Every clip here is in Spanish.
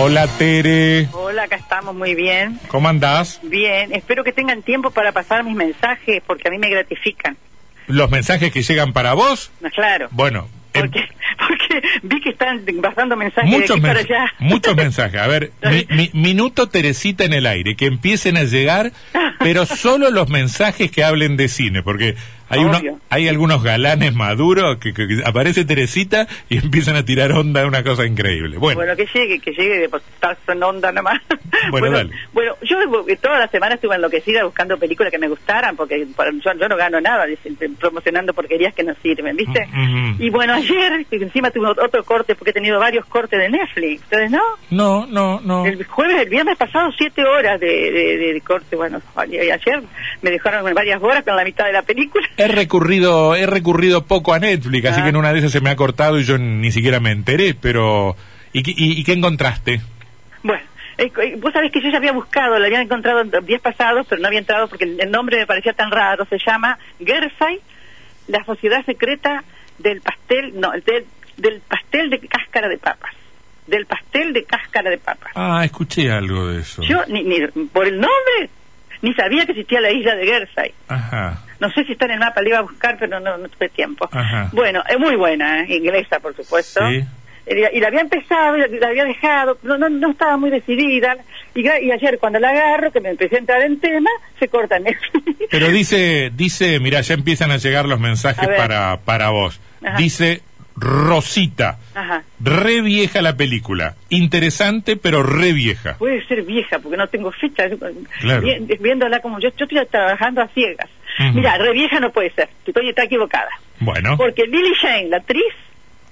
Hola Tere, Hola, acá estamos muy bien. ¿cómo andás? Bien, espero que tengan tiempo para pasar mis mensajes porque a mí me gratifican. ¿Los mensajes que llegan para vos? No, claro. Bueno, em- Porque, porque vi que están pasando mensajes de muchos, aquí para allá. muchos mensajes. A ver, mi- mi- minuto Teresita en el aire, que empiecen a llegar, pero solo los mensajes que hablen de cine, porque hay, uno, hay algunos galanes maduros que, que- que aparece Teresita y empiezan a tirar onda, una cosa increíble. Bueno, Bueno, que llegue, que llegue de estar en onda nomás. Bueno, dale. bueno, yo eh, toda la semana estuve enloquecida buscando películas que me gustaran, porque yo, yo no gano nada promocionando porquerías que no sirven, ¿viste? Mm, mm. Y bueno, ayer, encima tuve otro corte, porque he tenido varios cortes de Netflix, ¿ustedes no? no, no, no. El jueves, el viernes pasado, siete horas de, de- de- de corte. Bueno, y ayer me dejaron varias horas con la mitad de la película. He recurrido, he recurrido poco a Netflix, así Ah. que en una de esas se me ha cortado y yo ni siquiera me enteré, pero... ¿Y, qué- y- y qué encontraste? Bueno, eh, eh, vos sabés que yo ya había buscado, la había encontrado en días pasados, pero no había entrado porque el nombre me parecía tan raro. Se llama Gersay, la sociedad secreta del pastel, no, del, del pastel de cáscara de papas. Del pastel de cáscara de papas. Ah, escuché algo de eso. Yo, ni, ni por el nombre, ni sabía que existía la isla de Gersay. Ajá. No sé si está en el mapa, le iba a buscar, pero no, no tuve tiempo. Ajá. Bueno, es muy buena, ¿eh? inglesa, por supuesto. Sí. Eh, Y la había empezado, y la, había dejado, no, no, no estaba muy decidida. Y, ayer cuando la agarro, que me empecé a entrar en tema, se corta Netflix. Pero dice, dice, mira, ya empiezan a llegar los mensajes para, para vos. Ajá. Dice Rosita, Ajá. re vieja la película, interesante pero re vieja. Puede ser vieja, porque no tengo fecha. Claro. Vi- Viéndola como yo, yo estoy trabajando a ciegas. Ujú. Mira, re vieja no puede ser, estoy está equivocada. Bueno, Porque Lily Jane, la actriz,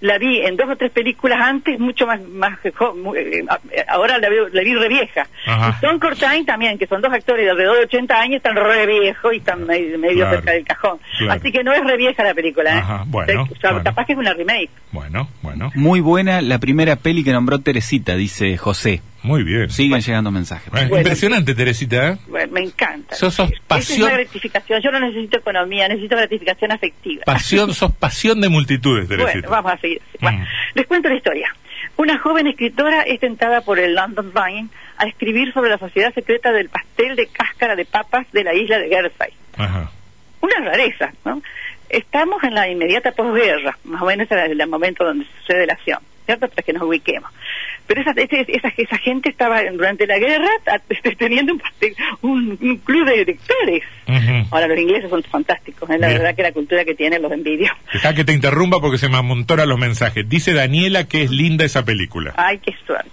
la vi en dos o tres películas antes, mucho más, más eh, ahora la, veo- la vi re vieja. Ajá. Y Tom Cortain también, que son dos actores de alrededor de 80 años, están re viejos y están medio, medio Claro. cerca del cajón. Claro. Así que no es re vieja la película, ¿eh? Ajá, bueno, O sea, bueno. Capaz que es una remake. bueno, bueno, Muy buena la primera peli que nombró Teresita, dice José. Muy bien. Siguen llegando mensajes. Eh, Bueno. Impresionante, Teresita. ¿eh? Bueno, me encanta. Sos- sos Esa es pasión. la gratificación. Yo no necesito economía, necesito gratificación afectiva. Pasión, sos pasión de multitudes, Teresita. Bueno, vamos a seguir. Bueno, Mm. les cuento la historia. Una joven escritora es tentada por el London Vine a escribir sobre la sociedad secreta del pastel de cáscara de papas de la isla de Guernsey. Ajá. Una rareza, ¿no? Estamos en la inmediata posguerra, más o menos en el momento donde sucede la acción, ¿cierto? Para que nos ubiquemos. Pero esa, esa, esa gente estaba durante la guerra teniendo un, un, un club de lectores. Ujú. Ahora, los ingleses son fantásticos, es la Bien. verdad que la cultura que tienen los envidio. Deja que te interrumpa porque se me amontonan los mensajes. Dice Daniela que es linda esa película. Ay, qué suerte.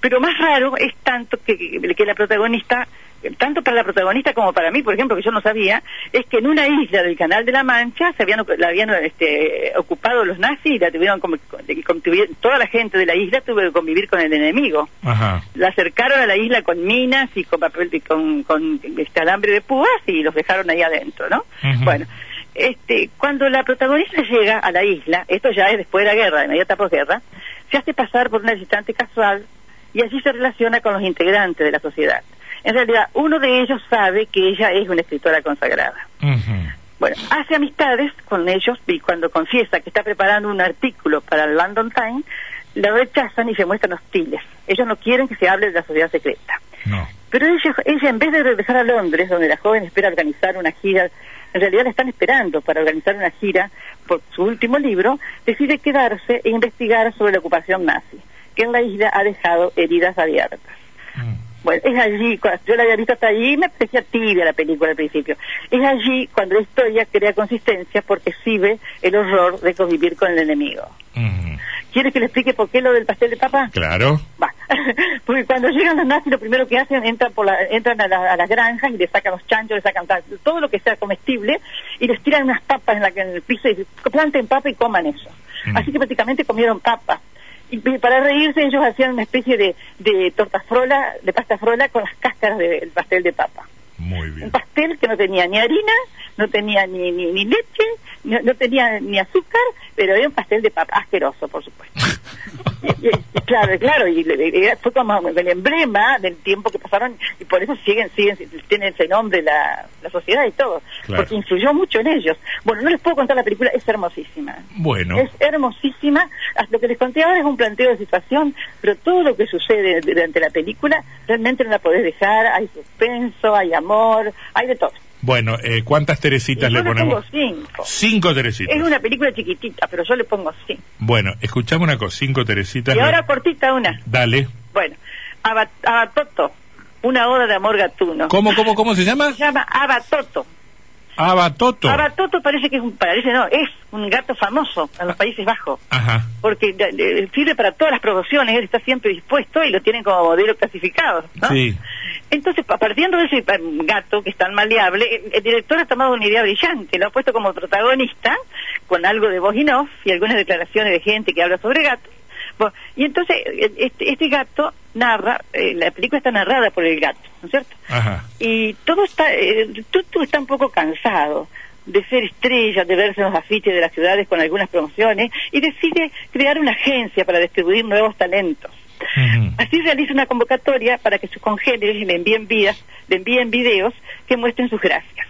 Pero más raro es tanto que, que la protagonista, tanto para la protagonista como para mí, por ejemplo, que yo no sabía, es que en una isla del Canal de la Mancha se habían, la habían este, ocupado los nazis y la tuvieron como, y contuvieron- toda la gente de la isla tuvo que convivir con el enemigo. Ajá. La acercaron a la isla con minas y con papel y con, con este alambre de púas y los dejaron ahí adentro, ¿no? Bueno, este, cuando la protagonista llega a la isla, esto ya es después de la guerra, de inmediata posguerra, se hace pasar por una visitante casual y allí se relaciona con los integrantes de la sociedad. En realidad, uno de ellos sabe que ella es una escritora consagrada. Bueno, hace amistades con ellos y cuando confiesa que está preparando un artículo para el London Times, la rechazan y se muestran hostiles. Ellos no quieren que se hable de la sociedad secreta. No. Pero ella, ella, en vez de regresar a Londres, donde la joven espera organizar una gira, en realidad la están esperando para organizar una gira por su último libro, decide quedarse e investigar sobre la ocupación nazi, que en la isla ha dejado heridas abiertas. Mm. Bueno, es allí, yo la había visto hasta allí y me parecía tibia la película al principio. Es allí cuando la historia crea consistencia porque exhibe el horror de convivir con el enemigo. ¿Quieres que le explique por qué lo del pastel de papa? Claro. Va. Porque cuando llegan los nazis, lo primero que hacen, entran, por la, entran a, la- a las granjas y le sacan los chanchos, le sacan todo lo que sea comestible y les tiran unas papas en, la, en el piso y planten papa y coman eso. Mm. Así que prácticamente comieron papas. Y para reírse ellos hacían una especie de, de torta frola, de pasta frola con las cáscaras del pastel de papa. Muy Un bien. pastel que no tenía ni harina, no tenía ni, ni, ni leche, no, no tenía ni azúcar, pero era un pastel de papa asqueroso, por supuesto. Y- y- y claro, claro, y le- le- fue como el emblema del tiempo que pasaron y por eso siguen, siguen, tienen ese nombre la, la sociedad y todo, Claro. porque influyó mucho en ellos. Bueno, no les puedo contar la película, es hermosísima. Bueno, Es hermosísima. Hasta Lo que les conté ahora es un planteo de situación, pero todo lo que sucede durante la película realmente no la podés dejar. Hay suspenso, hay amor, hay de todo. Bueno, eh, ¿cuántas Teresitas yo le le pongo ponemos? cinco. Cinco Teresitas. Es una película chiquitita, pero yo le pongo cinco. Bueno, escuchame una cosa, cinco Teresitas. Y le- ahora cortita una. Dale. Bueno, Aba- Abatoto, una oda de amor gatuno. ¿Cómo, cómo, cómo se llama? Se llama Abatoto. Abatoto. Abatoto parece que es un, parece no, es un gato famoso en los Países Bajos. Ajá. porque de- de- sirve para todas las promociones, él está siempre dispuesto y lo tienen como modelo clasificado. ¿no? Sí. Entonces, pa- partiendo de ese eh, gato que es tan maleable, el, el director ha tomado una idea brillante, lo ha puesto como protagonista, con algo de voz y off y algunas declaraciones de gente que habla sobre gatos. Bueno, y entonces, eh, este, este gato narra, eh, la película está narrada por el gato, ¿no es cierto? Ajá. y todo está, eh, Tutu está un poco cansado de ser estrella, de verse en los afiches de las ciudades con algunas promociones y decide crear una agencia para distribuir nuevos talentos. Así realiza una convocatoria para que sus congéneres le envíen vidas, le envíen videos que muestren sus gracias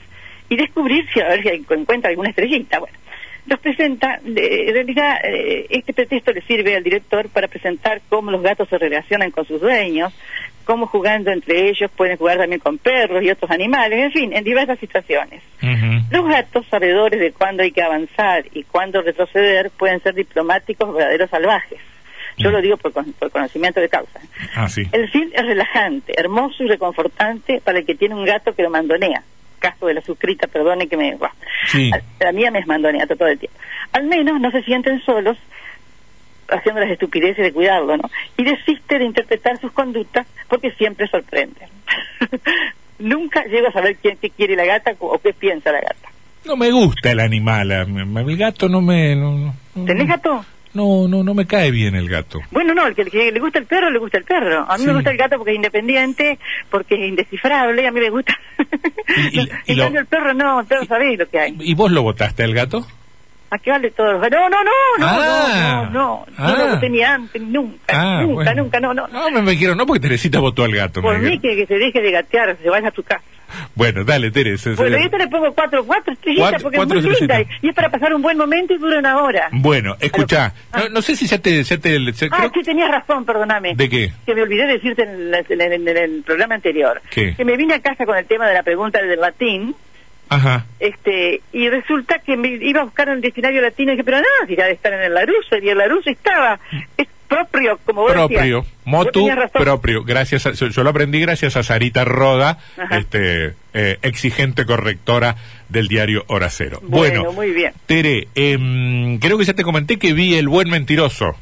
y descubrir si a ver si encuentra alguna estrellita. Bueno, los presenta, en realidad eh, este pretexto le sirve al director para presentar cómo los gatos se relacionan con sus dueños, cómo jugando entre ellos pueden jugar también con perros y otros animales, en fin, en diversas situaciones. Los gatos, sabedores de cuándo hay que avanzar y cuándo retroceder, pueden ser diplomáticos, verdaderos salvajes. Yo Mm. lo digo por, por conocimiento de causa. Ah, sí. El film es relajante, hermoso y reconfortante para el que tiene un gato que lo mandonea. Caso de la suscrita, perdone que me... buah. Sí. La mía me mandonea todo el tiempo. Al menos no se sienten solos haciendo las estupideces de cuidarlo, ¿no? Y desiste de interpretar sus conductas porque siempre sorprenden. Nunca llego a saber quién qué quiere la gata o qué piensa la gata. No me gusta el animal. El gato no me... No- ¿Tenés gato? No, no, no me cae bien el gato. Bueno, no, el que, el que le gusta el perro, le gusta el perro. A mí Sí. me gusta el gato porque es independiente, porque es indescifrable, a mí me gusta. Y- y- lo- el perro no, el perro sabéis lo que hay. ¿Y vos lo votaste al gato? ¿A qué vale todo? No, no, no, no, Ah. no, no, no, Ah. no lo voté ni antes, nunca, Ah, nunca, bueno. nunca, no, no. No, me, me quiero, no porque Teresita votó al gato. Por mí que, que se deje de gatear, se vaya a tu casa. Bueno, dale, Teresa. Bueno, y esto le pongo cuatro, cuatro estrellitas Cuatro- porque cuatro es muy linda y es para pasar un buen momento y dura una hora. Bueno, escucha, no, no sé si ya te... Ya te ya- Ah, creo- sí, tenías razón, perdóname. ¿De qué? Que me olvidé de decirte en, la- en el- en el programa anterior. ¿Qué? Que me vine a casa con el tema de la pregunta del latín, Ajá. este, y resulta que me iba a buscar en el diccionario latino y dije, pero no, si ya de estar en el Laruso, y el Laruso estaba, es propio, como vos propio, decías. Motu propio. Gracias, a- yo, yo lo aprendí gracias a Sarita Roda, Ajá. este eh, exigente correctora del diario Hora Cero. Bueno, muy bien. Tere, em, creo que ya te comenté que vi El Buen Mentiroso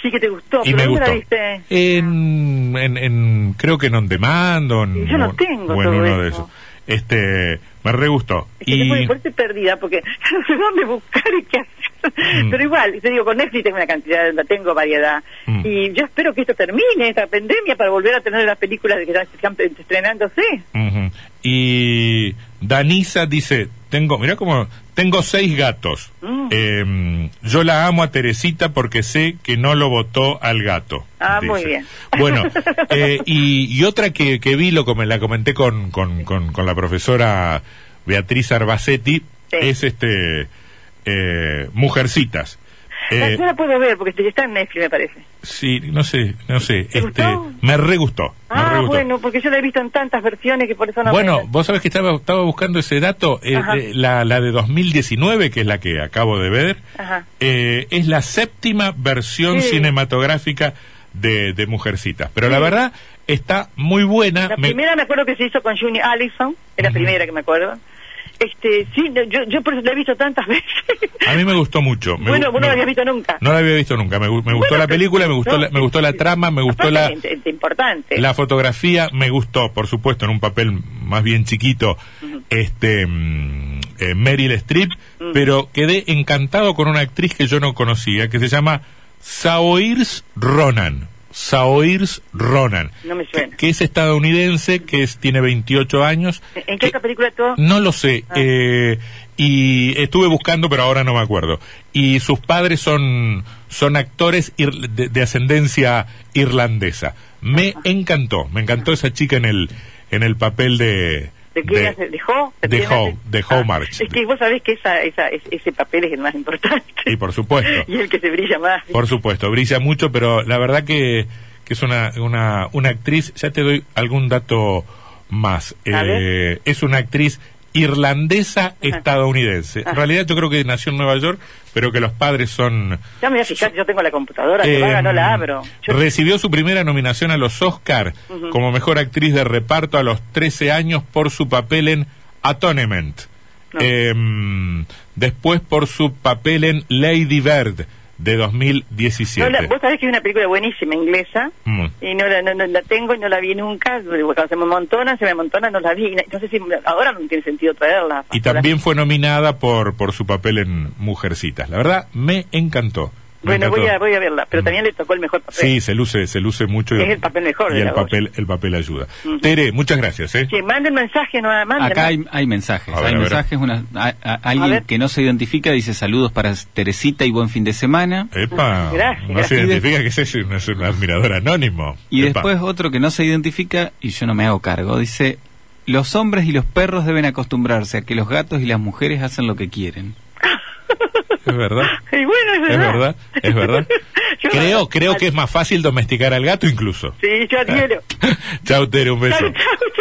Sí que te gustó, y pero me ¿dónde gustó. la viste? En, en, en- creo que en On Demand en, Yo no tengo o en todo uno de eso. esos. Este, me re gustó. Es que Y estoy perdida porque no sé dónde buscar y qué hacer. Mm. Pero igual, te digo, con Netflix tengo una cantidad, tengo variedad. Mm. Y yo espero que esto termine, esta pandemia, para volver a tener las películas que están estrenándose. Y Danisa dice, tengo, mira como, tengo seis gatos. Mm. Eh, yo la amo a Teresita porque sé que no lo votó al gato. Ah, dice. muy bien. Bueno, eh, y, y otra que, que vi, lo la comenté con, con, con, con la profesora Beatriz Arbacetti, Sí. es este, eh, Mujercitas. Eh, yo la puedo ver porque está en Netflix, me parece. sí, no sé, no sé, ¿Te este, gustó? me re gustó. me Ah, re gustó. bueno, porque yo la he visto en tantas versiones que por eso no Bueno, me... vos sabés que estaba, estaba buscando ese dato, eh, eh, la, la de 2019, que es la que acabo de ver, Ajá. eh, es la séptima versión Sí. cinematográfica de, de Mujercitas. Pero la Sí. verdad está muy buena. La me- primera me acuerdo que se hizo con Juni Allison, es la Ujú. primera que me acuerdo. Este, sí, no, yo, yo por eso la he visto tantas veces. a mí me gustó mucho. Me bueno, gu- vos no la habías visto nunca. No la había visto nunca. Me, me gustó Bueno, la película, me gustó, no, la, me gustó la trama, me gustó la, importante. La fotografía me gustó, por supuesto, en un papel más bien chiquito, este mm, eh, Meryl Streep, pero quedé encantado con una actriz que yo no conocía, que se llama Saoirse Ronan. Saoirse Ronan. No me que, suena. que es estadounidense, que es, tiene 28 años. ¿En qué que- película todo? No lo sé. Ah. eh, y estuve buscando, pero ahora no me acuerdo. Y sus padres son, son actores de, de ascendencia irlandesa. Me encantó, me encantó esa chica en el, en el papel de... ¿De qué? ¿De Ho? de ¿Tiene- Ho, de Ho March. Es que vos sabés que esa, esa, es- ese papel es el más importante. Y por supuesto. y el que se brilla más. Por supuesto, brilla mucho, pero la verdad que, que es una, una, una actriz, ya te doy algún dato más. Eh, es una actriz irlandesa estadounidense. En realidad yo creo que nació en Nueva York, pero que los padres son... Ya me voy a fijar, yo tengo la computadora, que Eh, vaga, no la abro. Yo- Recibió su primera nominación a los Oscar como mejor actriz de reparto a los 13 años por su papel en Atonement. No. Em, después por su papel en Lady Bird de no 2017. la- vos sabés que hay una película buenísima inglesa Mm. y no la, no, no la tengo y no la vi nunca. Cuando se me amontona, se me amontona, no la vi. No sé si ahora no tiene sentido traerla. Y también fue nominada por, por su papel en Mujercitas. La verdad, me encantó. Bueno, voy a, voy a verla, pero también le tocó el mejor papel. Sí, se luce, se luce mucho. Es el papel mejor Y de el papel, el papel ayuda. Tere, muchas gracias, ¿eh? Sí, manden mensaje, no manden. Acá hay, hay mensajes. Ver, hay mensajes. Una, a- a- A alguien que no se identifica dice saludos para Teresita y buen fin de semana. Epa, Gracias, no gracias. se identifica que es un, es un admirador anónimo. Y Epa. después otro que no se identifica, y yo no me hago cargo, dice, los hombres y los perros deben acostumbrarse a que los gatos y las mujeres hacen lo que quieren. Es verdad. Y bueno, es Es verdad. es verdad. Creo, creo que es más fácil domesticar al gato incluso. Sí, yo adhiero. Chao, Tere, un beso. Chau, chau.